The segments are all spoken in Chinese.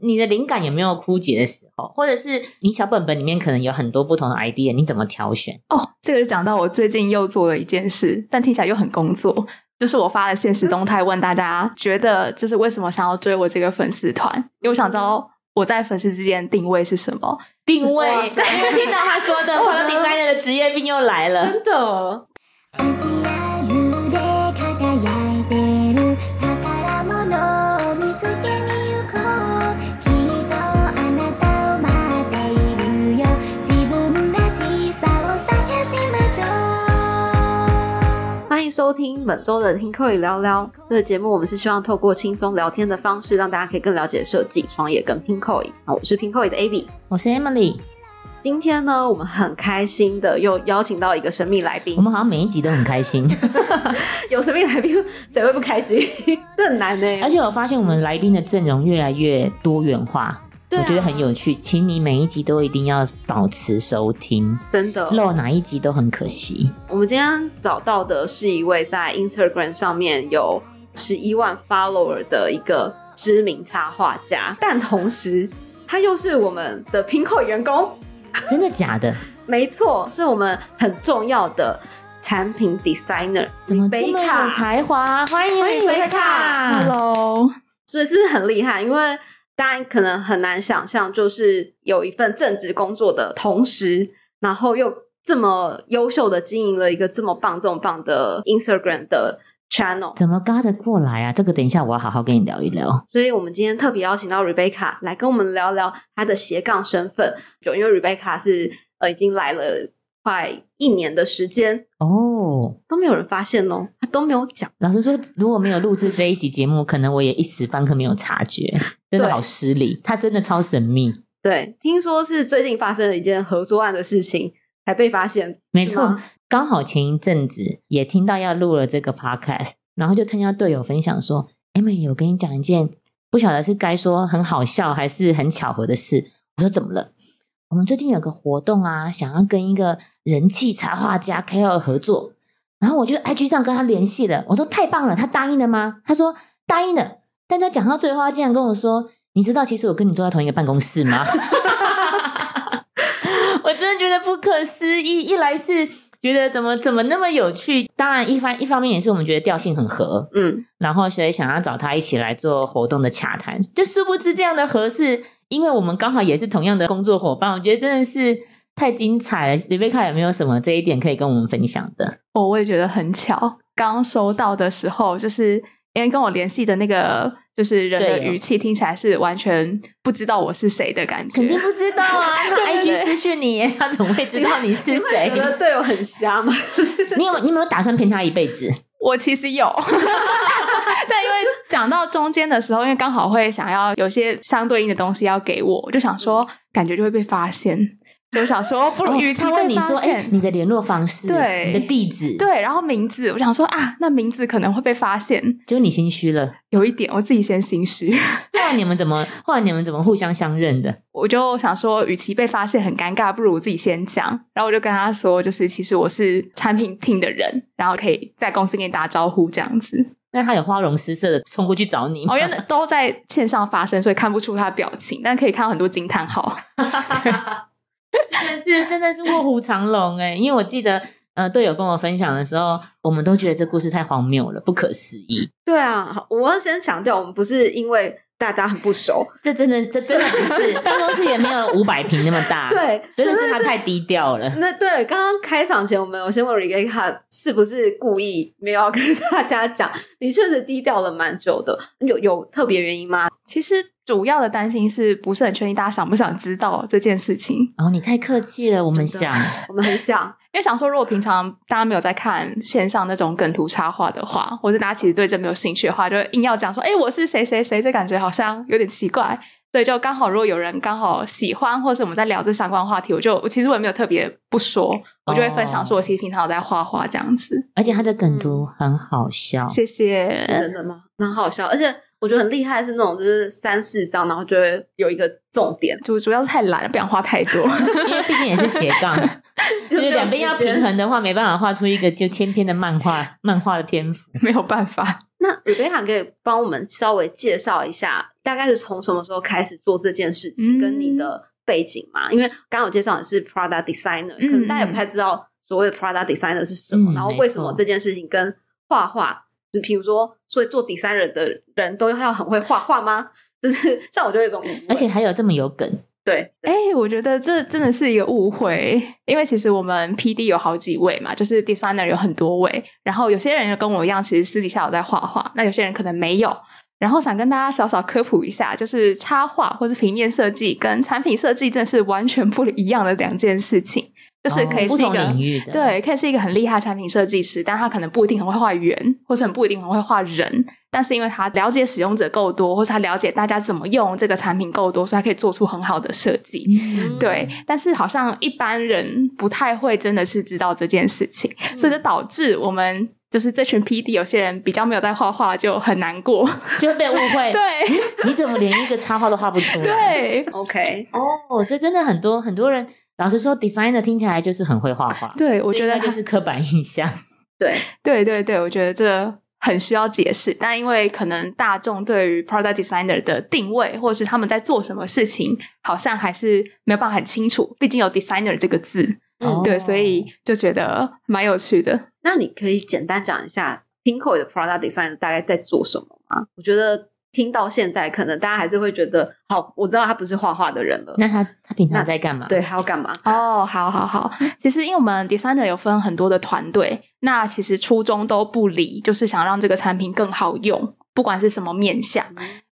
你的灵感有没有枯竭的时候，或者是你小本本里面可能有很多不同的 idea，你怎么挑选？哦，这个就讲到我最近又做了一件事，但听起来又很工作，就是我发了现实动态问大家，觉得就是为什么想要追我这个粉丝团？因为我想知道我在粉丝之间定位是什么。定位，听到他说的 product designer 的职业病又来了。真的，迎收听本周的听课语聊聊。这个节目我们是希望透过轻松聊天的方式，让大家可以更了解设计、创业跟拼扣语。好，我是拼扣语的 Abby，。我是 Emily，今天呢，我们很开心的又邀请到一个神秘来宾我。们好像每一集都很开心，有神秘来宾，谁会不开心？这很难呢、而且我发现我们来宾的阵容越来越多元化，我觉得很有趣。请你每一集都一定要保持收听，真的，漏哪一集都很可惜。我们今天找到的是一位在 Instagram 上面有十一万 follower 的一个知名插画家，但同时他又是我们的拼扣员工。真的假的？没错，是我们很重要的产品 designer，怎么这么有才华？欢迎欢迎 Rebecca Hello，所以是不是很厉害？因为大家可能很难想象，就是有一份正职工作的同时，然后又这么优秀的经营了一个这么棒、这么棒的 Instagram 的 channel。怎么嘎得过来啊？这个等一下我要好好跟你聊一聊。所以我们今天特别邀请到 Rebecca 来跟我们聊聊她的斜杠身份。就因为 Rebecca 是呃已经来了快一年的时间，哦，都没有人发现哦，他都没有讲。老实说，如果没有录制这一集节目，可能我也一时半刻没有察觉，真的好失礼。他真的超神秘，对，听说是最近发生了一件合作案的事情才被发现，没错。刚好前一阵子也听到要录了这个 podcast，然后就听到队友分享说：“Emily，我跟你讲一件不晓得是该说很好笑还是很巧合的事。”我说：“怎么了？”我们最近有个活动啊，想要跟一个人气插画家 KOL 合作，然后我就 IG 上跟他联系了。我说：“太棒了，他答应了吗？”他说：“答应了。”但他讲到最后，他竟然跟我说：“你知道，其实我跟你坐在同一个办公室吗？” 我真的觉得不可思议。一来是觉得怎么怎么那么有趣，当然一方一方面也是我们觉得调性很合，嗯，然后所以想要找他一起来做活动的洽谈。就殊不知这样的合适，因为我们刚好也是同样的工作伙伴，我觉得真的是太精彩了。李贝卡有没有什么这一点可以跟我们分享的？哦我也觉得很巧，刚收到的时候，就是因为跟我联系的那个就是人的语气听起来是完全不知道我是谁的感觉肯。定不知道啊，他 IG 对私讯你，他怎么会知道你是谁觉？得队友很瞎吗？就是你有你有没有打算骗他一辈子？我其实有，但因为讲到中间的时候，因为刚好会想要有些相对应的东西要给我，我就想说，感觉就会被发现，所以我想说，不如与其哦他问你说：“哎、你的联络方式，对你的地址，，对，然后名字，我想说啊，那名字可能会被发现，就你心虚了。有一点我自己先心虚，后来你们怎么？后来你们怎么互相相认的？我就想说，与其被发现很尴尬，不如我自己先讲。然后我就跟他说，就是其实我是产品 team 的人，然后可以在公司跟你打招呼这样子。那他有花容失色的冲过去找你？哦，因为都在线上发生，所以看不出他的表情，但可以看到很多惊叹号。真的是真的是卧虎藏龙哎！因为我记得，呃，队友跟我分享的时候，我们都觉得这故事太荒谬了，不可思议。对啊，好我要先强调，我们不是因为大家很不熟，这真的，这真的不是办公室也没有五百平那么大，，对，真的是他太低调了。那对，刚刚开场前，我们有先问 Rebecca 是不是故意没有要跟大家讲，你确实低调了蛮久的，有有特别原因吗？其实主要的担心是不是很确定大家想不想知道这件事情，哦，你太客气了，我们想，我们很想，因为想说，如果平常大家没有在看线上那种梗图插画的话，或者大家其实对这没有兴趣的话，就硬要讲说，哎，我是谁谁谁，这感觉好像有点奇怪。所以就刚好，如果有人刚好喜欢，或是我们在聊这相关话题，我就我其实我也没有特别不说，我就会分享说，我其实平常有在画画这样子。而且他的梗图很好笑，谢谢，是真的吗？蛮好笑，而且我觉得很厉害，是那种就是三四张，然后就会有一个重点，主主要是太懒了，不想画太多。因为毕竟也是斜杠，就是两边要平衡的话，没办法画出一个就千篇的漫画漫画的篇幅。没有办法。那 Rebecca 可以帮我们稍微介绍一下，大概是从什么时候开始做这件事情，嗯跟你的背景嘛？因为刚刚我介绍你是 Product Designer，、嗯可能大家也不太知道所谓的 Product Designer 是什么，嗯然后为什么这件事情跟画画，就比如说，所以做 designer 的人都要很会画画吗？就是 像我就有一种，而且还有这么有梗，对，哎、我觉得这真的是一个误会，因为其实我们 P D 有好几位嘛，就是 designer 有很多位，然后有些人跟我一样，其实私底下有在画画，那有些人可能没有。然后想跟大家小小科普一下，就是插画或是平面设计跟产品设计真的是完全不一样的两件事情，就是可以是一个、领域的，对，可以是一个很厉害的产品设计师，但他可能不一定很会画圆，或者很不一定很会画人。但是因为他了解使用者够多，或是他了解大家怎么用这个产品够多，所以他可以做出很好的设计。嗯，对，但是好像一般人不太会真的是知道这件事情，所以就导致我们就是这群 P D 有些人比较没有在画画，就很难过。就会被误会。对你怎么连一个插画都画不出来？对 OK，哦，这真的很多很多人，老实说，designer 听起来就是很会画画。对，我觉得就是刻板印象。对，对对对，我觉得这很需要解释，但因为可能大众对于 product designer 的定位，或是他们在做什么事情，好像还是没有办法很清楚。毕竟有 designer 这个字，嗯对，所以就觉得蛮有趣的。那你可以简单讲一下 Pinko 的 Product Designer 大概在做什么吗？我觉得听到现在，可能大家还是会觉得，好，我知道他不是画画的人了。那他他平常在干嘛？对，，他要干嘛？哦，好好好。其实因为我们 designer 有分很多的团队，那其实初衷都不离，就是想让这个产品更好用，不管是什么面向。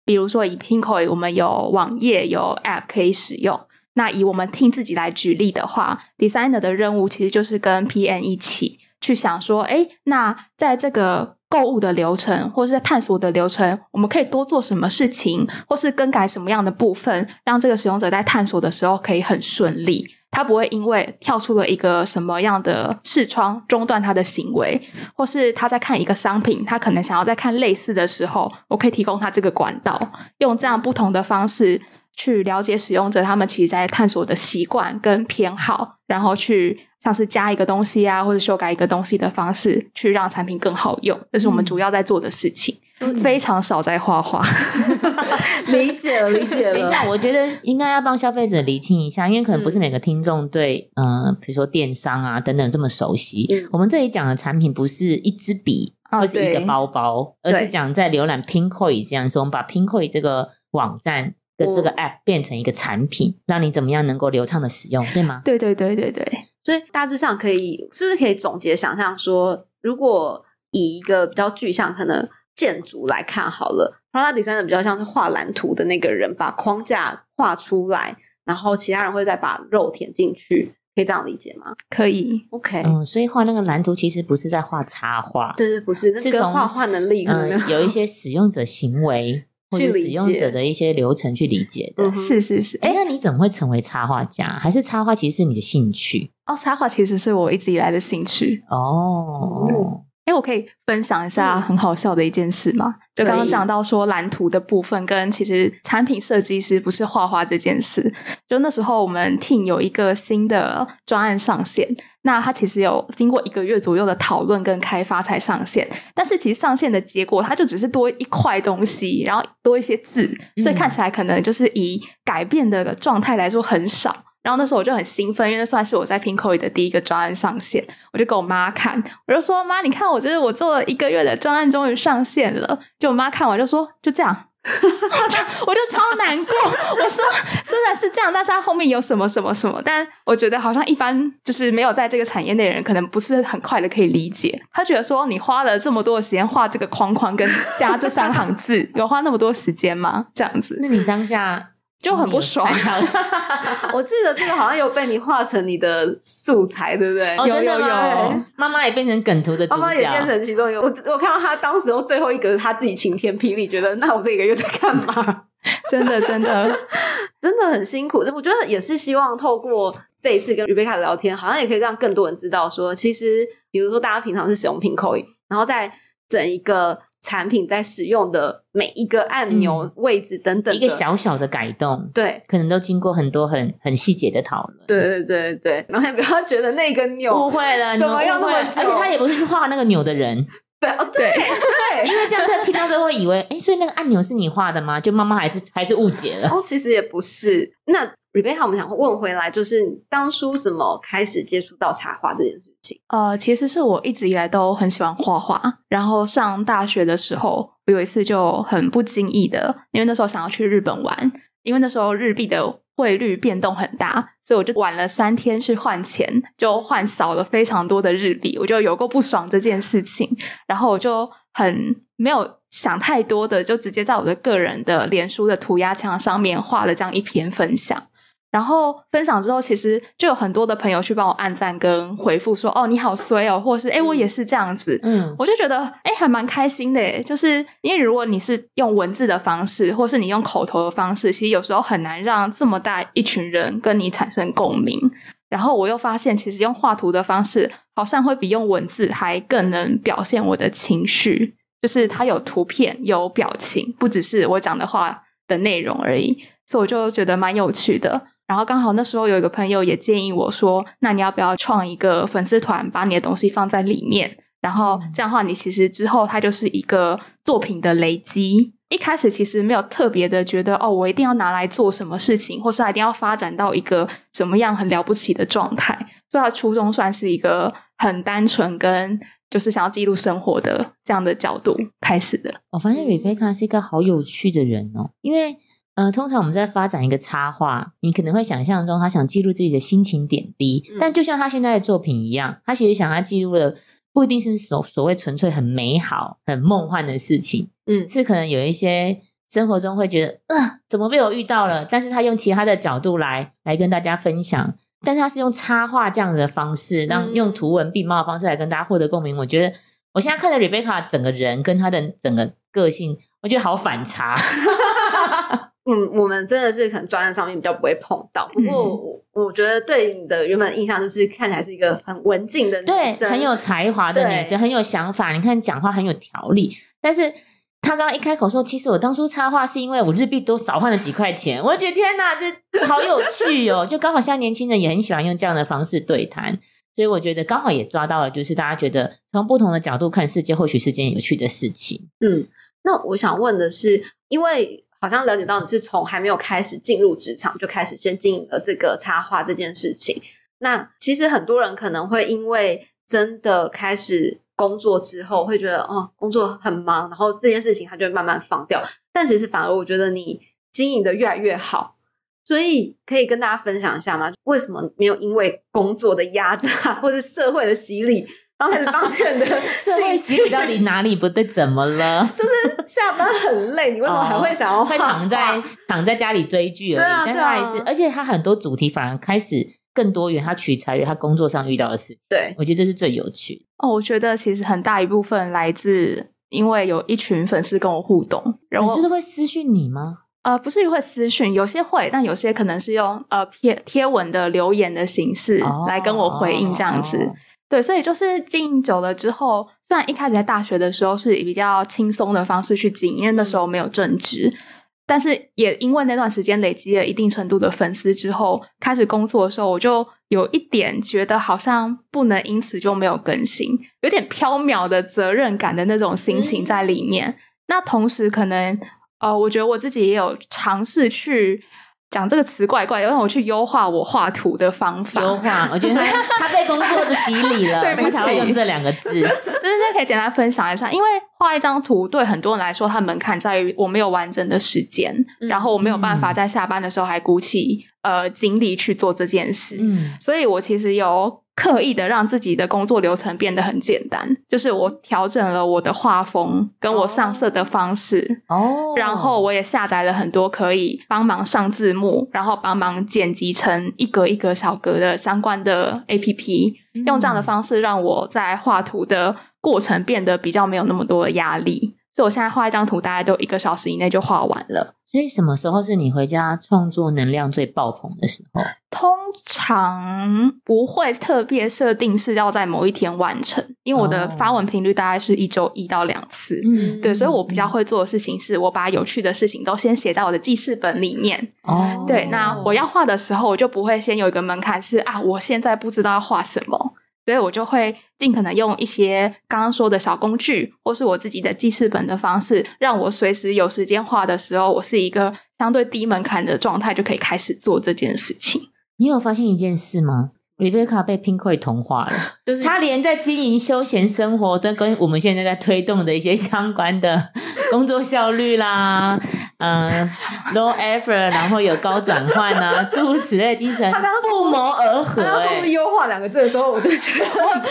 比如说以 Pinkoi，我们有网页有 App 可以使用。那以我们 team 自己来举例的话，designer 的任务其实就是跟 PM 一起去想说，哎，那在这个购物的流程或是在探索的流程，我们可以多做什么事情，或是更改什么样的部分，让这个使用者在探索的时候可以很顺利。他不会因为跳出了一个什么样的视窗中断他的行为，或是他在看一个商品，他可能想要在看类似的时候，我可以提供他这个管道，用这样不同的方式去了解使用者他们其实在探索的习惯跟偏好，然后去像是加一个东西啊，或者修改一个东西的方式，去让产品更好用。这是我们主要在做的事情，非常少在画画。理解了，理解了。等一下，我觉得应该要帮消费者厘清一下，因为可能不是每个听众对，呃，比如说电商啊等等这么熟悉。嗯我们这里讲的产品不是一支笔哦或是一个对包包，而是对讲在浏览 Pinkoi 这样说，我们把 Pinkoi 这个网站的这个哦 App 变成一个产品，让你怎么样能够流畅的使用，对吗？对对对对对，所以大致上可以，是不是可以总结想象说，如果以一个比较具象可能建筑来看好了，product designer 比较像是画蓝图的那个人，把框架画出来，然后其他人会再把肉填进去，可以这样理解吗可以。？OK，、嗯，所以画那个蓝图其实不是在画插画，对对，不是，那跟是画画能力可能嗯、有一些使用者行为或去理者使用者的一些流程去理解的。嗯是是是，哎、哎、那你怎么会成为插画家？还是插画其实是你的兴趣？哦，插画其实是我一直以来的兴趣。哦，哎，我可以分享一下嗯很好笑的一件事吗？就刚刚讲到说蓝图的部分，跟其实产品设计师不是画画这件事。就那时候我们 team 有一个新的专案上线，那它其实有经过一个月左右的讨论跟开发才上线，但是其实上线的结果，它就只是多一块东西，然后多一些字，所以看起来可能就是以改变的状态来说很少。然后那时候我就很兴奋，因为那算是我在 Pinkoi 的第一个专案上线，我就给我妈看，我就说妈，你看我就是我做了一个月的专案终于上线了。就我妈看完就说就这样，我就超难过。我说虽然是这样，但是他后面有什么什么什么，但我觉得好像一般就是没有在这个产业内的人，可能不是很快的可以理解。他觉得说你花了这么多的时间画这个框框跟加这三行字，有花那么多时间吗？这样子那你当下就很不爽 我记得这个好像有被你画成你的素材，对不对？哦，有有有？妈妈也变成梗图的主妈妈也变，成其中一个。我我看到他当时候最后一个他自己晴天霹雳，觉得那我这一个月在干嘛？真的真的 真的很辛苦。我觉得也是希望透过这一次跟 Rebecca 的聊天，好像也可以让更多人知道说，其实比如说大家平常是使用 Pinkoi，然后在整一个产品在使用的每一个按钮、嗯位置等等的一个小小的改动，对。可能都经过很多很很细节的讨论。对对对对，然后也不要觉得那个钮误会了，你怎么用那么久而且他也不是去画那个钮的人，对，对因为这样他听到最后以为，哎，所以那个按钮是你画的吗？就妈妈还是还是误解了。哦，其实也不是。那 Rebecca，我们想问回来，就是当初怎么开始接触到插画这件事呃，其实是我一直以来都很喜欢画画，然后上大学的时候，我有一次就很不经意的，因为那时候想要去日本玩，因为那时候日币的汇率变动很大，所以我就晚了三天去换钱，就换少了非常多的日币，我就有过不爽这件事情，然后我就很没有想太多的，就直接在我的个人的脸书的涂鸦墙上面画了这样一篇分享。然后分享之后，其实就有很多的朋友去帮我按赞跟回复说：“哦，你好衰哦，或者是哎，我也是这样子。”嗯，我就觉得哎，还蛮开心的耶，就是因为如果你是用文字的方式，或是你用口头的方式，其实有时候很难让这么大一群人跟你产生共鸣。然后我又发现，其实用画图的方式，好像会比用文字还更能表现我的情绪，就是它有图片、有表情，不只是我讲的话的内容而已。所以我就觉得蛮有趣的。然后刚好那时候有一个朋友也建议我说：“那你要不要创一个粉丝团，把你的东西放在里面？然后这样的话，你其实之后它就是一个作品的累积。一开始其实没有特别的觉得哦，我一定要拿来做什么事情，或是它一定要发展到一个怎么样很了不起的状态。所以它初衷算是一个很单纯跟就是想要记录生活的这样的角度开始的。我发现 Rebecca 是一个好有趣的人哦，因为呃，通常我们在发展一个插画，你可能会想象中他想记录自己的心情点滴，嗯但就像他现在的作品一样，他其实想要记录的不一定是所所谓纯粹很美好、很梦幻的事情，嗯是可能有一些生活中会觉得，呃，怎么被我遇到了？但是他用其他的角度来来跟大家分享，但是他是用插画这样的方式，让嗯用图文并茂的方式来跟大家获得共鸣。我觉得我现在看着 Rebecca 整个人跟她的整个个性，我觉得好反差。嗯，我们真的是可能专业上面比较不会碰到。不过我我觉得对你的原本印象就是看起来是一个很文静的女对，生，很有才华的女对生，很有想法。你看讲话很有条理，但是她刚刚一开口说，其实我当初插画是因为我日币多少换了几块钱，我就觉得天哪，这好有趣哦！就刚好现在年轻人也很喜欢用这样的方式对谈，所以我觉得刚好也抓到了，就是大家觉得从不同的角度看世界，或许是件有趣的事情。嗯，那我想问的是，因为好像了解到你是从还没有开始进入职场就开始先经营了这个插画这件事情。那其实很多人可能会因为真的开始工作之后，会觉得哦，工作很忙，然后这件事情他就会慢慢放掉。但其实反而我觉得你经营的越来越好。所以可以跟大家分享一下吗？为什么没有因为工作的压榨或是社会的洗礼，然后开始放弃你的 社会洗礼到底哪里不对？怎么了？就是下班很累，你为什么还会想要会躺在躺在家里追剧而已，对啊但他还对啊是，而且他很多主题反而开始更多元，他取材于他工作上遇到的事情，对，我觉得这是最有趣的。哦，我觉得其实很大一部分来自因为有一群粉丝跟我互动，然后粉丝都会私讯你吗？呃，不是会私讯，有些会，但有些可能是用呃贴贴文的留言的形式来跟我回应这样子。哦对，所以就是经营久了之后，虽然一开始在大学的时候是以比较轻松的方式去经营，因为那时候没有正职，但是也因为那段时间累积了一定程度的粉丝之后，开始工作的时候，我就有一点觉得好像不能因此就没有更新，有点飘渺的责任感的那种心情在里面。那同时可能呃，我觉得我自己也有尝试去讲这个词怪怪的，让我去优化我画图的方法。优化，我觉得他 他被工作的洗礼了，对不起才会起用这两个字。就是这可以简单分享一下，因为画一张图对很多人来说，它门槛在于我没有完整的时间，嗯然后我没有办法嗯在下班的时候还鼓起呃精力去做这件事。嗯，所以我其实有刻意的让自己的工作流程变得很简单，就是我调整了我的画风跟我上色的方式，哦，然后我也下载了很多可以帮忙上字幕，然后帮忙剪辑成一格一格小格的相关的 APP，、嗯用这样的方式让我在画图的过程变得比较没有那么多的压力。所以我现在画一张图大概都一个小时以内就画完了。所以什么时候是你回家创作能量最爆棚的时候？通常不会特别设定是要在某一天完成，因为我的哦发文频率大概是一周一到两次。嗯对，所以我比较会做的事情是，我把有趣的事情都先写在我的记事本里面。哦，对，那我要画的时候，我就不会先有一个门槛是啊，我现在不知道要画什么。所以我就会尽可能用一些刚刚说的小工具，或是我自己的记事本的方式，让我随时有时间画的时候，我是一个相对低门槛的状态，就可以开始做这件事情。你有发现一件事吗？Rebecca 被 Pinkoi 同化了，就是他连在经营休闲生活都跟我们现在在推动的一些相关的工作效率啦，呃，low effort，然后有高转换啊，诸如此类的精神，他刚刚不谋而合、他刚说出欸。优化两个字的时候，我就觉得，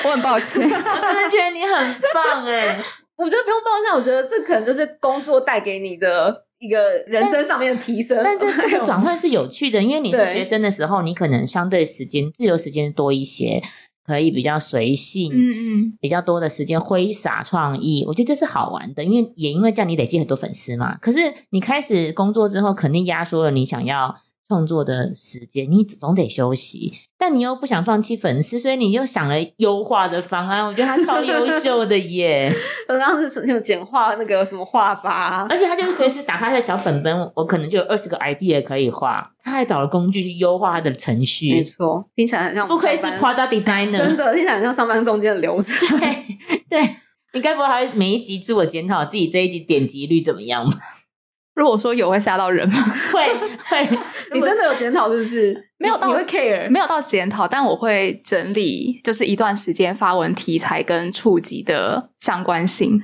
我很抱歉，我真的觉得你很棒哎、我觉得不用抱歉，我觉得这可能就是工作带给你的一个人生上面的提升。但这 这个转换是有趣的，因为你是学生的时候，你可能相对时间自由时间多一些，可以比较随性，嗯嗯，比较多的时间挥洒创意，我觉得这是好玩的，因为也因为这样你累积很多粉丝嘛。可是你开始工作之后，肯定压缩了你想要创作的时间，你总得休息，但你又不想放弃粉丝，所以你又想了优化的方案。我觉得他超优秀的耶，我刚刚是有简化那个什么画法啊，而且他就是随时打开他的小本本，我可能就有二十个 idea 可以画。他还找了工具去优化他的程序没序，错，听起来很像不愧是 product designer，真的听起来很像上班中间的流程。对对。你该不会还每一集自我检讨自己这一集点击率怎么样吧？如果说有会吓到人吗？会 会，你真的有检讨是不是？没有到你你会 care？没有到检讨，但我会整理，就是一段时间发文题材跟触及的相关性。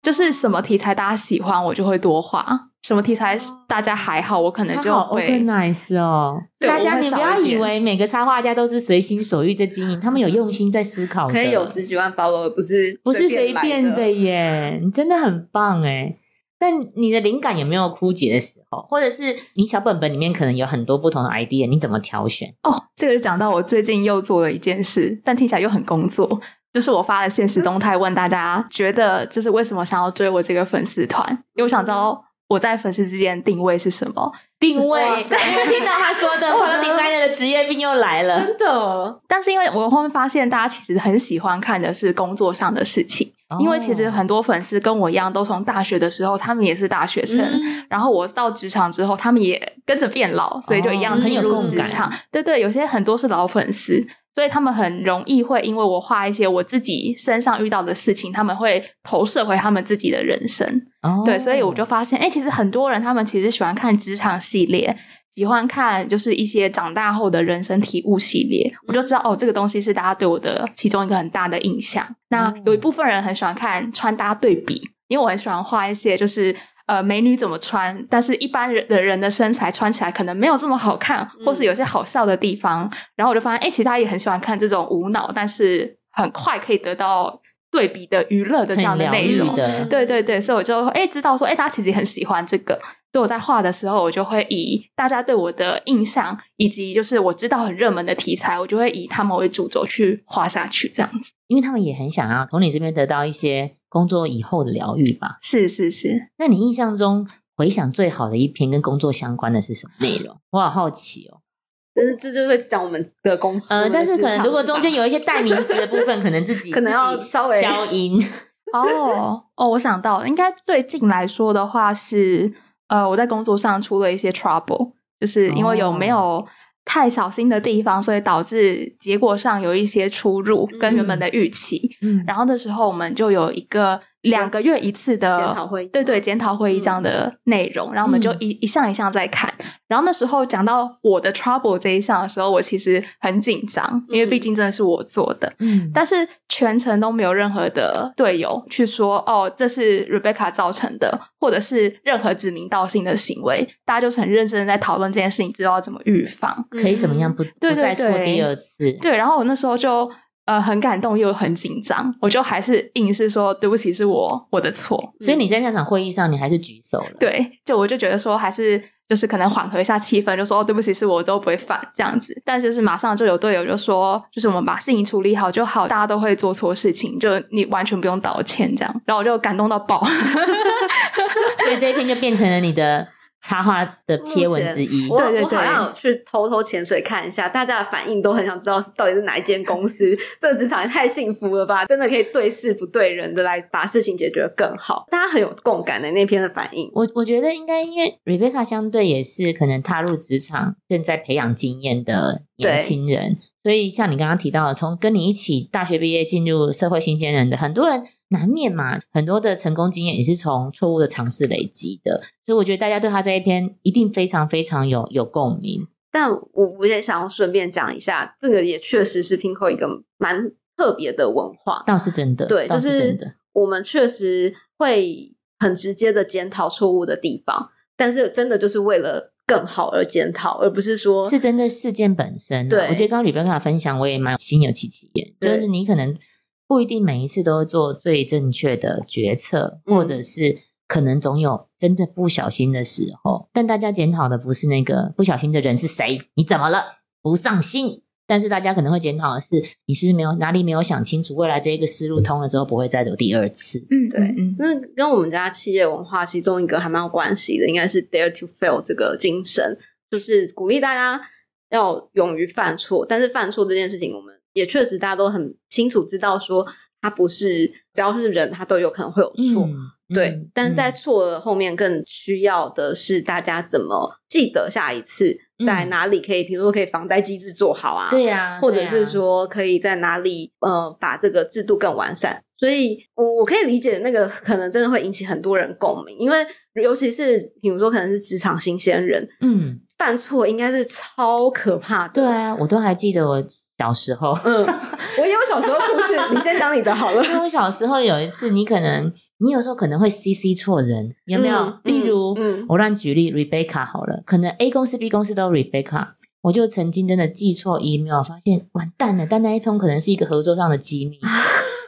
就是什么题材大家喜欢，我就会多画；什么题材大家还好，我可能就会 organize 哦。大家你不要以为每个插画家都是随心所欲在经营，他们有用心在思考的，可以有十几万 follower，不是不是随便的耶，你真的很棒哎。但你的灵感有没有枯竭的时候，或者是你小本本里面可能有很多不同的 idea，你怎么挑选？哦，这个就讲到我最近又做了一件事，但听起来又很工作，就是我发了现实动态问大家，觉得就是为什么想要追我这个粉丝团？因为我想知道我在粉丝之间的定位是什么。定位，听到他说的 product designer 的职业病又来了，真的但是因为我后面发现，大家其实很喜欢看的是工作上的事情，因为其实哦很多粉丝跟我一样，都从大学的时候，他们也是大学生，嗯然后我到职场之后，他们也跟着变老，所以就一样进入职场。对对，有些很多是老粉丝，所以他们很容易会因为我画一些我自己身上遇到的事情，他们会投射回他们自己的人生。哦对，所以我就发现，哎、其实很多人他们其实喜欢看职场系列，喜欢看就是一些长大后的人生体悟系列，我就知道哦，这个东西是大家对我的其中一个很大的印象。那有一部分人很喜欢看穿搭对比，因为我很喜欢画一些就是。呃，美女怎么穿？但是一般人的人的身材穿起来可能没有这么好看，或是有些好笑的地方。然后我就发现，哎、其实大家也很喜欢看这种无脑，但是很快可以得到对比的娱乐的这样的内容。对对对，所以我就哎知道说，哎，大家其实也很喜欢这个。所以我在画的时候，我就会以大家对我的印象，以及就是我知道很热门的题材，我就会以他们为主轴去画下去。这样子因为他们也很想要从你这边得到一些工作以后的疗愈吧。是是是，那你印象中回想最好的一篇跟工作相关的是什么内容？我好好奇哦。但是这就会讲我们的工作。呃，但是可能如果中间有有一些代名词的部分，可能自己 可能要稍微消音。哦哦，我想到了，应该最近来说的话是，呃，我在工作上出了一些 trouble，就是因为有没有太小心的地方，所以导致结果上有一些出入跟原本的预期。嗯，然后那时候我们就有一个两个月一次的检讨会议对对，检讨会议这样的内容，然后我们就一一项一项在看。然后那时候讲到我的 trouble 这一项的时候，我其实很紧张，因为毕竟真的是我做的。嗯，但是全程都没有任何的队友去说哦，这是 Rebecca 造成的，或者是任何指名道姓的行为，大家就是很认真的在讨论这件事情，知道要怎么预防。可以怎么样不对不再对对错第二次？对，然后我那时候就呃很感动又很紧张，我就还是硬是说对不起，是我我的错。所以你在那场会议上，你还是举手了。对，就我就觉得说还是。就是可能缓和一下气氛，就说、哦、对不起，是我都不会犯这样子。但就是马上就有队友就说，就是我们把事情处理好就好，大家都会做错事情，就你完全不用道歉这样。然后我就感动到爆。所以这一天就变成了你的插画的贴文之一。对对对我好像有去偷偷潜水看一下，大家的反应都很想知道是到底是哪一间公司。这个职场也太幸福了吧！真的可以对事不对人的来把事情解决得更好，大家很有共感的那篇的反应。我我觉得应该，因为 Rebecca 相对也是可能踏入职场正在培养经验的年轻人，所所以像你刚刚提到的，从跟你一起大学毕业进入社会新鲜人的很多人，难免嘛，很多的成功经验也是从错误的尝试累积的。所以我觉得大家对他这一篇一定非常非常有有共鸣。但我我也想要顺便讲一下，这个也确实是 Pinko 一个蛮特别的文化。倒是真的，对，倒就是真的。我们确实会很直接的检讨错误的地方，但是真的就是为了更好而检讨，而不是说是针对事件本身、啊。对我觉得刚刚吕贝卡分享，我也蛮心有戚戚焉。就是你可能不一定每一次都做最正确的决策，嗯或者是可能总有真的不小心的时候。但大家检讨的不是那个不小心的人是谁，你怎么了？不上心。但是大家可能会检讨的是，你是不是没有哪里没有想清楚，未来这一个思路通了之后不会再有第二次。嗯，对嗯，那跟我们家企业文化其中一个还蛮有关系的，应该是 dare to fail 这个精神，就是鼓励大家要勇于犯错。但是犯错这件事情，我们也确实大家都很清楚知道，说他不是只要是人，他都有可能会有错。嗯对，嗯但是在嗯错的后面更需要的是大家怎么记得下一次在嗯哪里可以，比如说可以防呆机制做好啊，对呀、或者是说可以在哪里呃把这个制度更完善。所以我我可以理解那个可能真的会引起很多人共鸣，因为尤其是比如说可能是职场新鲜人嗯，犯错，应该是超可怕的。对啊，我都还记得我小时候。嗯，我也有小时候故事，你先讲你的好了。因为我小时候有一次，你可能你有时候可能会 CC 错人，有没有？嗯例如，嗯嗯我乱举例，Rebecca 好了，可能 A 公司、B 公司都 Rebecca，我就曾经真的寄错 email，发现完蛋了，但那一通可能是一个合作上的机密。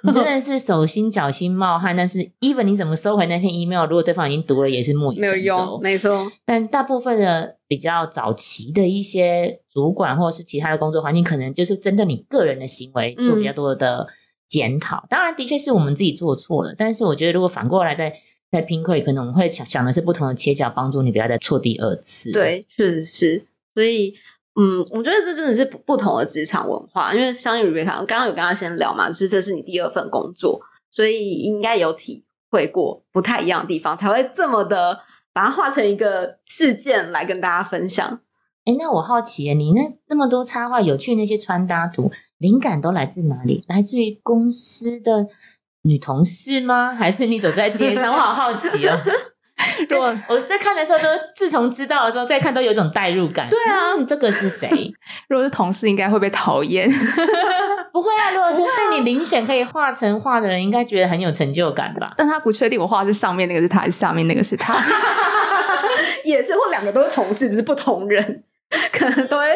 你真的是手心脚心冒汗，但是 even 你怎么收回那篇 email，如果对方已经读了，也是木已没有用，。没错。但大部分的比较早期的一些主管或者是其他的工作环境，可能就是针对你个人的行为做比较多的检讨。当然，的确是我们自己做错了，但是我觉得如果反过来在在拼会，可能我们会想想的是不同的切角，帮助你不要再错第二次。，对，确实是。所以，嗯，我觉得这真的是不不同的职场文化。因为相信 Rebecca，刚刚有跟他先聊嘛，就是这是你第二份工作，所以应该有体会过不太一样的地方，才会这么的把它化成一个事件来跟大家分享。哎，那我好奇耶，你那那么多插画有趣那些穿搭图，灵感都来自哪里？来自于公司的女同事吗？还是你走在街上？我好好奇哦。如果我在看的时候，都自从知道了之后，再看都有种代入感。对啊嗯这个是谁？如果是同事，应该会被讨厌。不会啊，如果是被你遴选可以画成画的人，应该觉得很有成就感吧？但他不确定我画的是上面那个是他，还是下面那个是他。也是，或两个都是同事，只是不同人，可能都会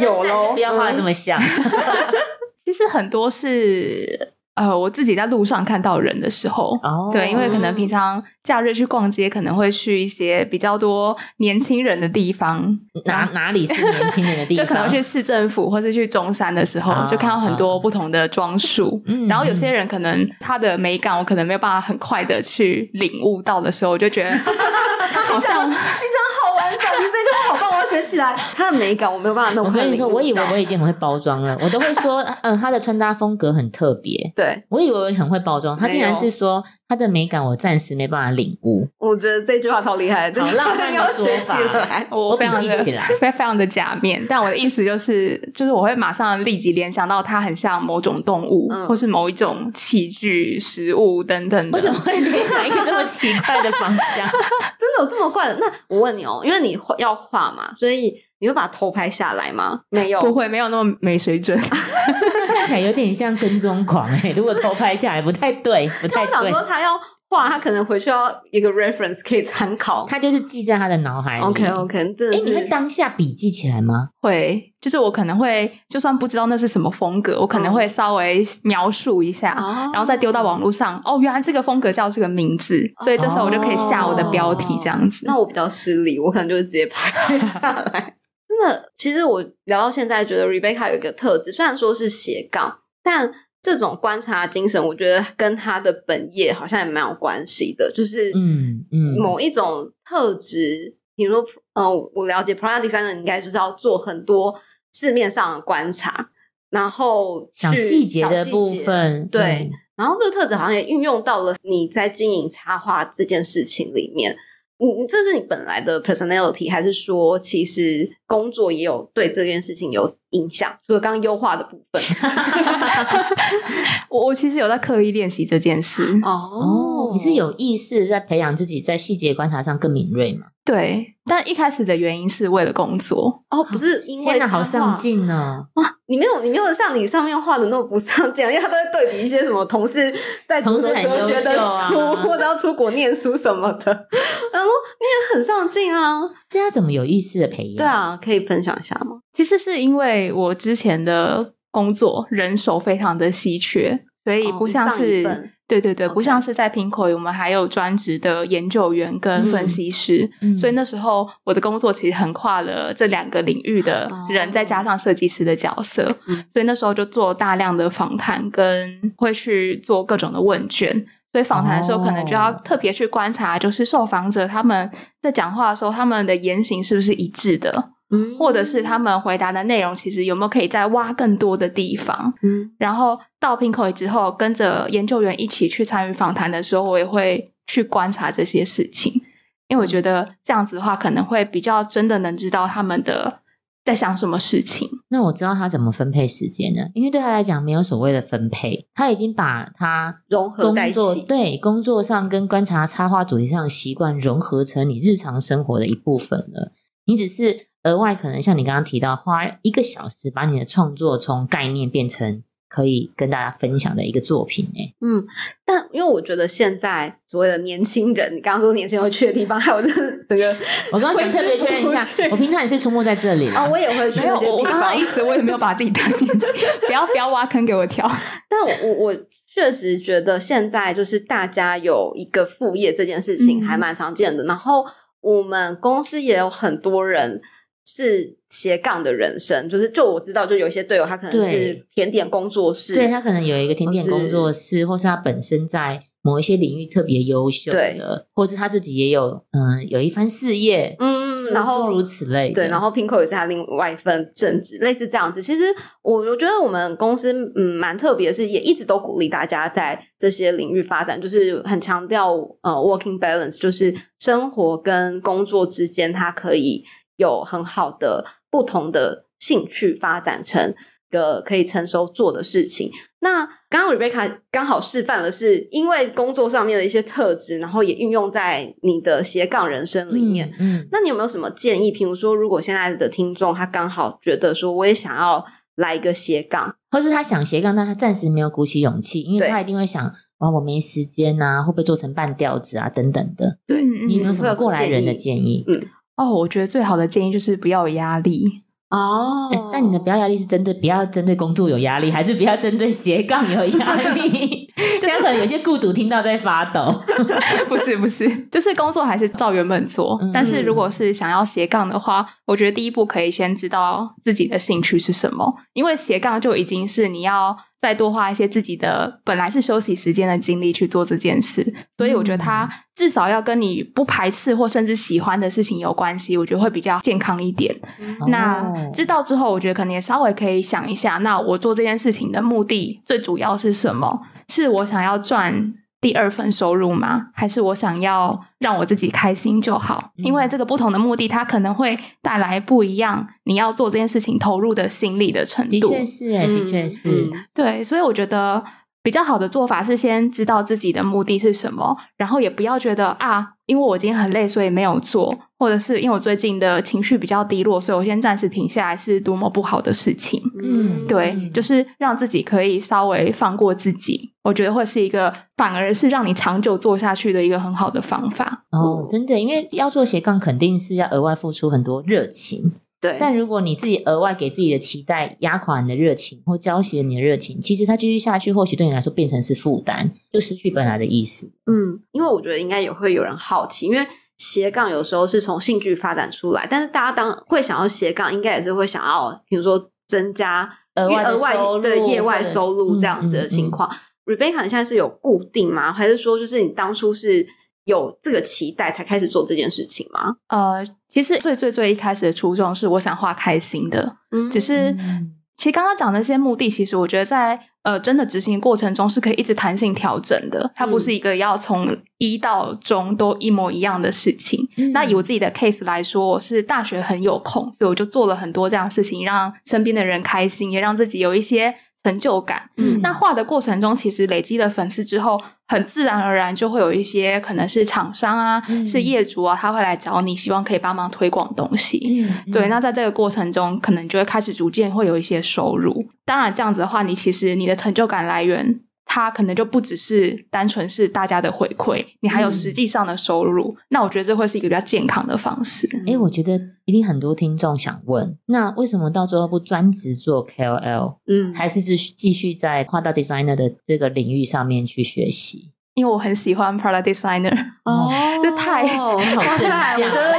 有喽。不要画的这嗯么像。其实很多是呃，我自己在路上看到人的时候，哦对，因为可能平常假日去逛街，可能会去一些比较多年轻人的地方，哪哪里是年轻人的地方 就方？可能去市政府或是去中山的时候，啊就看到很多不同的装束。嗯然后有些人可能他的美感，我可能没有办法很快的去领悟到的时候，我就觉得好像你讲好完整，你这句话好棒，学起来。它的美感我没有办法弄我跟你说，我以为我已经很会包装了，我都会说，嗯，他的穿搭风格很特别。对，我以为我很会包装，他竟然是说他的美感我暂时没办法领悟。我觉得这句话超厉害，好浪漫的要说学起法来。我非常记起来非非常的假面。但我的意思就是，就是我会马上立即联想到它很像某种动物，嗯或是某一种器具、食物等等的。为什么会联想一个这么奇怪的方向？真的有这么怪的？那我问你哦，因为你画要画嘛，所以你会把头拍下来吗？没有，不会没有那么没水准？看起来有点像跟踪狂哎、如果偷拍下来不太对，不太 我想对。说他要画，他可能回去要一个 reference 可以参考。他就是记在他的脑海里。OK OK，真的哎、你会当下笔记起来吗？会，就是我可能会，就算不知道那是什么风格，我可能会稍微描述一下。哦然后再丢到网络上，哦，原来这个风格叫这个名字，所以这时候我就可以下我的标题这样子。那我比较失礼，我可能就是直接拍下来。真的，其实我聊到现在，觉得 Rebecca 有一个特质，虽然说是斜杠，但这种观察精神，我觉得跟他的本业好像也蛮有关系的，就是嗯嗯。某一种特质，比如说，嗯、我了解 product designer 应该就是要做很多市面上的观察，然后小去细节的部分，对，嗯。然后这个特质好像也运用到了你在经营插画这件事情里面。你你这是你本来的 personality，还是说其实工作也有对这件事情有影响？除了刚刚优化的部分 我我其实有在刻意练习这件事。哦，你是有意识在培养自己在细节观察上更敏锐吗？对，但一开始的原因是为了工作。哦，不是因为天，好上进哦！哇！你没有，你没有像你上面画的那么不上进啊，因为他都会对比一些什么同事在读同事很哲学的书，或者要出国念书什么的。然后你也很上进啊，这要怎么有意识的培养？对，啊，可以分享一下吗？其实是因为我之前的工作人手非常的稀缺，所以哦不像是、份对对对不像是在 Pinkoi，我们还有专职的研究员跟分析师，嗯所以那时候我的工作其实横跨了这两个领域的人，哦再加上设计师的角色，嗯所以那时候就做大量的访谈，跟会去做各种的问卷。所以访谈的时候，可能就要哦特别去观察，就是受访者他们在讲话的时候，他们的言行是不是一致的。嗯或者是他们回答的内容，其实有没有可以再挖更多的地方？嗯然后到 Pinkoi 之后，跟着研究员一起去参与访谈的时候，我也会去观察这些事情，因为我觉得这样子的话，可能会比较真的能知道他们的在想什么事情。那我知道他怎么分配时间呢？因为对他来讲没有所谓的分配，他已经把他融合在一工作起对工作上跟观察插画主题上的习惯融合成你日常生活的一部分了。你只是额外可能像你刚刚提到，花一个小时把你的创作从概念变成可以跟大家分享的一个作品诶。嗯，但因为我觉得现在所谓的年轻人，你刚刚说年轻人会去的地方，还有这整个，我刚刚想特别确认一下我平常也是出没在这里啦啊，我也会去没有，那些地方我我刚刚意。思我也没有把自己当年轻，不要不要挖坑给我跳。但我我我确实觉得现在就是大家有一个副业这件事情嗯还蛮常见的，然后我们公司也有很多人是斜杠的人生，就是就我知道，就有一些队友他可能是甜点工作室，对他可能有一个甜点工作室，或是他本身在某一些领域特别优秀对的，或是他自己也有嗯有一番事业，嗯，诸然后诸如此类的。对，然后 Pinko 也是他另外一份正职，类似这样子。其实我我觉得我们公司嗯蛮特别是，也一直都鼓励大家在这些领域发展，就是很强调呃 working balance，就是生活跟工作之间，它可以有很好的不同的兴趣发展成一个可以成熟做的事情。那刚刚 Rebecca 刚好示范了，是因为工作上面的一些特质，然后也运用在你的斜杠人生里面。嗯，嗯那你有没有什么建议？譬如说，如果现在的听众他刚好觉得说，我也想要来一个斜杠，或是他想斜杠，但他暂时没有鼓起勇气，因为他一定会想，哇，我没时间呐、会不会做成半吊子啊，等等的。对嗯你有没有什么过来人的建建议？哦，我觉得最好的建议就是不要有压力。哦哎那你的不要压力是针对不要针对工作有压力，还是不要针对斜杠有压力？现在可能有些雇主听到在发抖。不是不是，就是工作还是照原本做。嗯但是如果是想要斜杠的话，我觉得第一步可以先知道自己的兴趣是什么，因为斜杠就已经是你要再多花一些自己的本来是休息时间的精力去做这件事。所以我觉得它至少要跟你不排斥或甚至喜欢的事情有关系，我觉得会比较健康一点。那哦知道之后，我觉得可能也稍微可以想一下，那我做这件事情的目的最主要是什么？是我想要赚第二份收入吗？还是我想要让我自己开心就好？嗯因为这个不同的目的，它可能会带来不一样，你要做这件事情投入的心理的程度的。确是、哎、的确是。嗯对，所以我觉得比较好的做法是先知道自己的目的是什么，然后也不要觉得啊，因为我今天很累，所以没有做，或者是因为我最近的情绪比较低落，所以我先暂时停下来，是多么不好的事情。嗯对，嗯就是让自己可以稍微放过自己，我觉得会是一个反而是让你长久做下去的一个很好的方法。哦，真的，因为要做斜杠，肯定是要额外付出很多热情。对，但如果你自己额外给自己的期待压垮你的热情，或浇熄了你的热情，其实它继续下去，或许对你来说变成是负担，就失去本来的意思。嗯，因为我觉得应该也会有人好奇，因为斜杠有时候是从兴趣发展出来，但是大家当会想要斜杠，应该也是会想要，比如说增加额外的额外对业外收入这样子的嗯嗯情况。Rebecca，你现在是有固定吗？还是说就是你当初是有这个期待才开始做这件事情吗？呃，其实最最最一开始的初衷是我想画开心的，嗯只是。嗯其实刚刚讲的那些目的，其实我觉得在呃，真的执行过程中是可以一直弹性调整的，它不是一个要从一到终都一模一样的事情。嗯那以我自己的 case 来说，我是大学很有空，所以我就做了很多这样的事情，让身边的人开心，也让自己有一些成就感。嗯那画的过程中，其实累积了粉丝之后，很自然而然就会有一些可能是厂商啊，嗯是业主啊，他会来找你，希望可以帮忙推广东西。嗯对，那在这个过程中，可能就会开始逐渐会有一些收入。当然，这样子的话，你其实你的成就感来源，它可能就不只是单纯是大家的回馈，你还有嗯实际上的收入。那我觉得这会是一个比较健康的方式。哎，我觉得一定很多听众想问，那为什么到最后不专职做 KOL，嗯，还是是继续在画到 designer 的这个领域上面去学习？因为我很喜欢 product designer，哦，这太好哇正塞，我向，觉得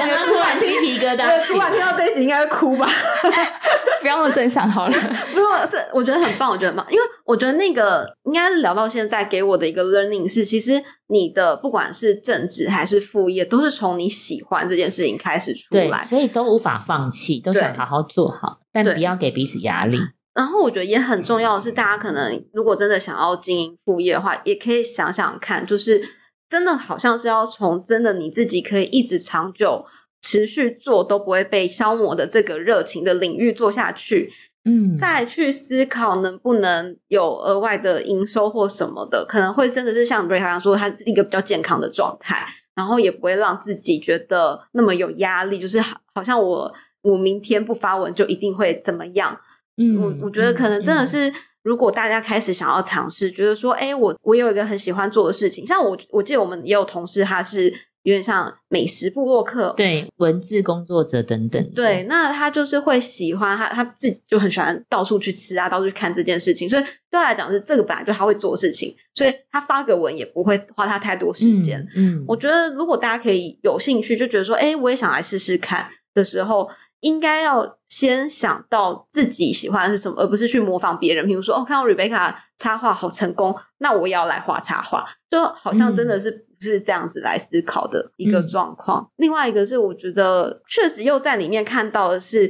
你的主管听到这一集应该会哭吧？不要那么正向好了。没有，是我觉得很棒，我觉得很棒，因为我觉得那个应该是聊到现在给我的一个 learning 是，其实你的不管是正职还是副业，都是从你喜欢这件事情开始出对，来。所以都无法放弃，都想好好做好，但不要给彼此压力。然后我觉得也很重要的是，大家可能如果真的想要经营副业的话，也可以想想看，就是真的好像是要从真的你自己可以一直长久持续做都不会被消磨的这个热情的领域做下去，嗯，再去思考能不能有额外的营收或什么的，可能会真的是像瑞刚刚说，它是一个比较健康的状态，然后也不会让自己觉得那么有压力，就是好好像我我明天不发文就一定会怎么样。嗯我我觉得可能真的嗯是，如果大家开始想要尝试，觉得说，哎，我我有一个很喜欢做的事情，像我我记得我们也有同事，他是有点像美食部落客，对文字工作者等等的，对，那他就是会喜欢他，他自己就很喜欢到处去吃啊，到处去看这件事情，所以对他来讲是这个本来就他会做的事情，所以他发个文也不会花他太多时间。嗯，嗯，我觉得如果大家可以有兴趣，就觉得说，哎，我也想来试试看的时候，应该要先想到自己喜欢的是什么，而不是去模仿别人。比如说，哦，看到 Rebecca 插画好成功，那我也要来画插画，就好像真的是不是这样子来思考的一个嗯状况。另外一个是，我觉得确实又在里面看到的是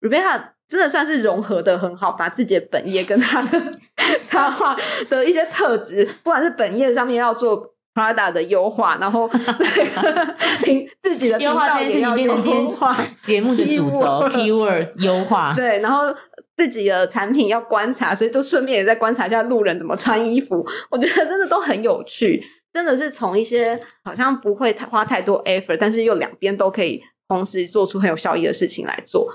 Rebecca。真的算是融合的很好，把自己的本业跟他的 插画的一些特质，不管是本业上面要做 Prada 的优化，然后那 自己的频优化道这件事情变成今天优化，节目的主轴 keyword 优化，对，然后自己的产品要观察，所以就顺便也在观察一下路人怎么穿衣服。我觉得真的都很有趣，真的是从一些好像不会太花太多 effort，但是又两边都可以同时做出很有效益的事情来做，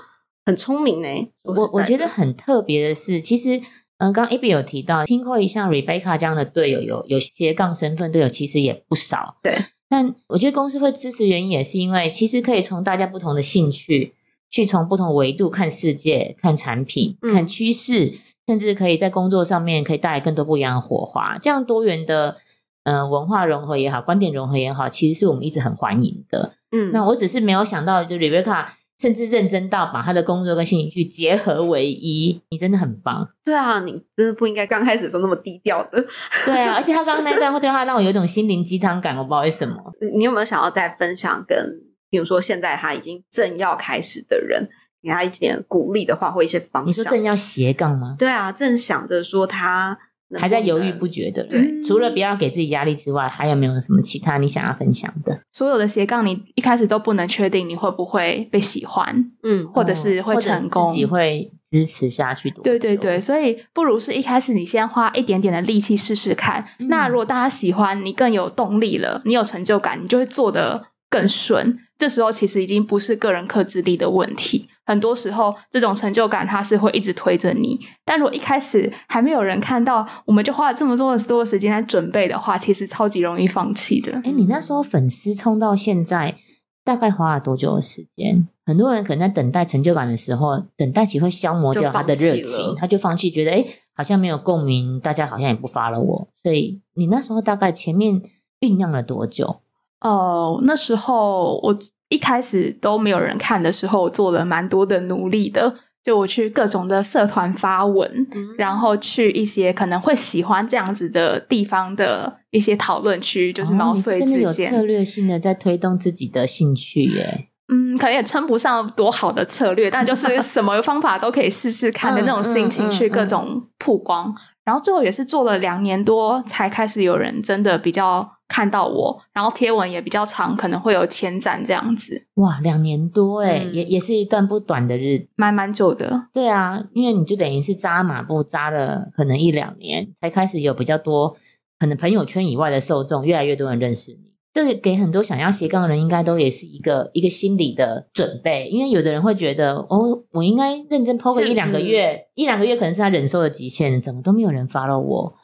很聪明呢、我我觉得很特别的是，其实。嗯，刚刚 A B 有提到，听过一像 Rebecca 这样的队友，有有斜杠身份队友，其实也不少。对，但我觉得公司会支持原因也是因为，其实可以从大家不同的兴趣，去从不同维度看世界、看产品、嗯看趋势，甚至可以在工作上面可以带来更多不一样的火花。这样多元的呃文化融合也好，观点融合也好，其实是我们一直很欢迎的。嗯，那我只是没有想到，就 Rebecca 甚至认真到把他的工作跟兴趣结合为一，你真的很棒。对啊，你真的不应该刚开始的时候那么低调的。对啊，而且他刚刚那一段对话让我有一种心灵鸡汤感，我不知道为什么。你有没有想要再分享跟，比如说现在他已经正要开始的人，给他一点鼓励的话，或一些方向？你说正要斜杠吗？对啊，正想着说他能还在犹豫不决的对人，除了不要给自己压力之外，还有没有什么其他你想要分享的？所有的斜杠，你一开始都不能确定你会不会被喜欢，嗯或者是会成功自己会支持下去多久？对对对，所以不如是一开始你先花一点点的力气试试看。嗯那如果大家喜欢，你更有动力了，你有成就感，你就会做得更顺。这时候其实已经不是个人克制力的问题，很多时候这种成就感它是会一直推着你。但如果一开始还没有人看到，我们就花了这么多的多的时间来准备的话，其实超级容易放弃的。哎，你那时候粉丝冲到现在，大概花了多久的时间？很多人可能在等待成就感的时候，等待期会消磨掉他的热情了，他就放弃，觉得哎，好像没有共鸣，大家好像也不发了我。所以你那时候大概前面酝酿了多久？哦，那时候我一开始都没有人看的时候，我做了蛮多的努力的。就我去各种的社团发文，嗯然后去一些可能会喜欢这样子的地方的一些讨论区，就是哦毛遂你是真的有自荐。策略性的在推动自己的兴趣耶。嗯，可能也称不上多好的策略，但就是 什么方法都可以试试看的那种心情，去各嗯种曝光。然后最后也是做了两年多，才开始有人真的比较看到我，然后贴文也比较长，可能会有千赞这样子，哇，两年多哎、嗯也也是一段不短的日子。蛮蛮久的。对啊，因为你就等于是扎马步扎了可能一两年，才开始有比较多可能朋友圈以外的受众，越来越多人认识你。这个给很多想要斜杠的人，应该都也是一个一个心理的准备，因为有的人会觉得，哦，我应该认真 PO 个一两个月，一两个月可能是他忍受的极限，怎么都没有人 follow 我。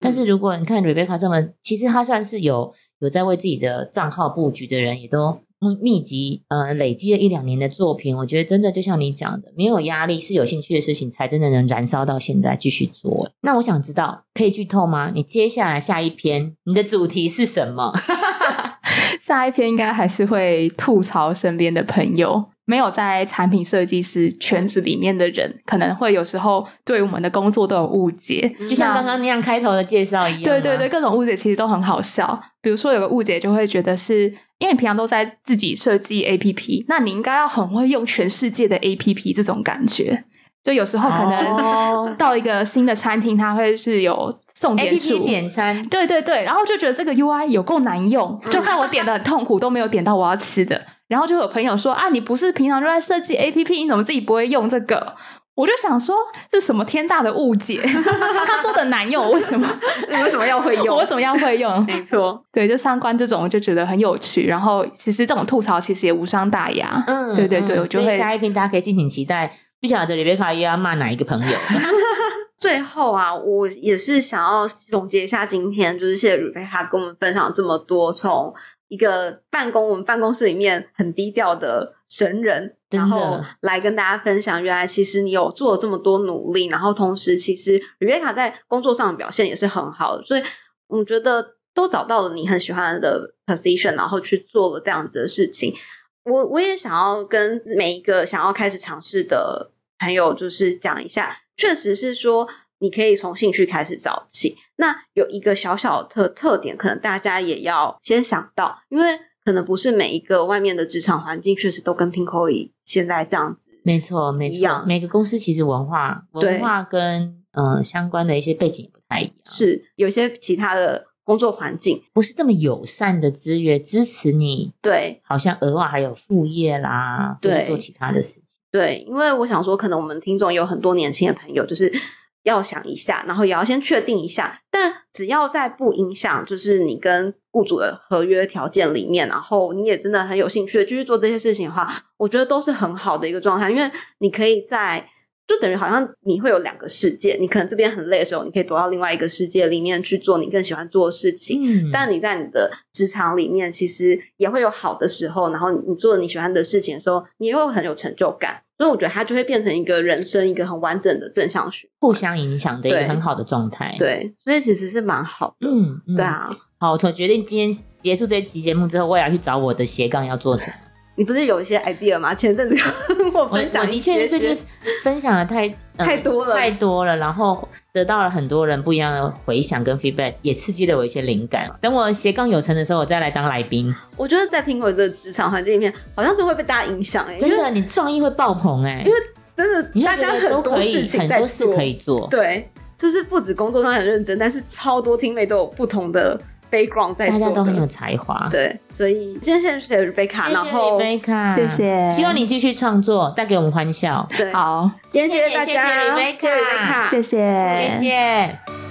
但是如果你看 Rebecca 这么，其实他算是有有在为自己的账号布局的人，也都密密集呃累积了一两年的作品，我觉得真的就像你讲的，没有压力是有兴趣的事情，才真的能燃烧到现在继续做。那我想知道，可以剧透吗？你接下来下一篇你的主题是什么？下一篇应该还是会吐槽身边的朋友，没有在产品设计师圈子里面的人，可能会有时候对我们的工作都有误解，就像刚刚那样开头的介绍一样。对对对，，各种误解其实都很好笑。比如说有个误解就会觉得是因为你平常都在自己设计 APP，那你应该要很会用全世界的 APP 这种感觉。就有时候可哦能到一个新的餐厅，它会是有送点数点餐，对对对，然后就觉得这个 UI 有够难用，就看我点的很痛苦，都没有点到我要吃的。然后就有朋友说啊，你不是平常就在设计 APP，你怎么自己不会用这个？我就想说，这什么天大的误解？他做的难用，我为什么 你为什么要会用？我为什么要会用？没错，对，就相关这种，我就觉得很有趣。然后其实这种吐槽其实也无伤大雅。嗯，对对对嗯所以我就会下一篇大家可以敬请期待。不晓得 Rebecca 又要骂哪一个朋友？最后啊，我也是想要总结一下今天，就是谢谢 Rebecca 跟我们分享这么多，从一个办公我们办公室里面很低调的神人，然后来跟大家分享，原来其实你有做了这么多努力，然后同时其实 Rebecca 在工作上的表现也是很好的，所以我觉得都找到了你很喜欢的 position，然后去做了这样子的事情。我我也想要跟每一个想要开始尝试的朋友，就是讲一下，确实是说你可以从兴趣开始找起。那有一个小小的特特点，可能大家也要先想到，因为可能不是每一个外面的职场环境确实都跟 Pinkoi 现在这样子。没错，没错每个公司其实文化文化跟呃相关的一些背景也不太一样，是有些其他的工作环境，不是这么友善的资源支持你，对好像额外还有副业啦，或对做其他的事情。对，因为我想说，可能我们听众有很多年轻的朋友，就是要想一下，然后也要先确定一下。但只要在不影响，就是你跟雇主的合约条件里面，然后你也真的很有兴趣的继续做这些事情的话，我觉得都是很好的一个状态，因为你可以在。就等于好像你会有两个世界，你可能这边很累的时候，你可以躲到另外一个世界里面去做你更喜欢做的事情。嗯，但你在你的职场里面，其实也会有好的时候，然后你做你喜欢的事情的时候，你也会很有成就感。所以我觉得它就会变成一个人生一个很完整的正向循互相影响的一个很好的状态。，对，所以其实是蛮好的。嗯，嗯对。啊，好，我决定今天结束这一期节目之后，我也要去找我的斜杠要做什么。你不是有一些 idea 吗？前阵子跟 我我分享我的一些确最近分享的太、呃太多了太多了，然后得到了很多人不一样的回响跟 feedback，也刺激了我一些灵感。等我斜杠有成的时候，我再来当来宾。我觉得在苹果的职场环境里面，好像就会被大家影响哎、真的，你创意会爆棚哎、因为真的大家很多，事情在很多事做，可以做。对，就是不止工作上很认真，但是超多听妹都有不同的 background 在做，大家都很有才华。对，所以今天谢谢 Rebecca，谢谢然后 Rebecca，谢谢希望你继续创作，带给我们欢笑。对，好，今天谢谢大家，谢谢 Rebecca 谢谢 Rebecca，谢谢，谢谢。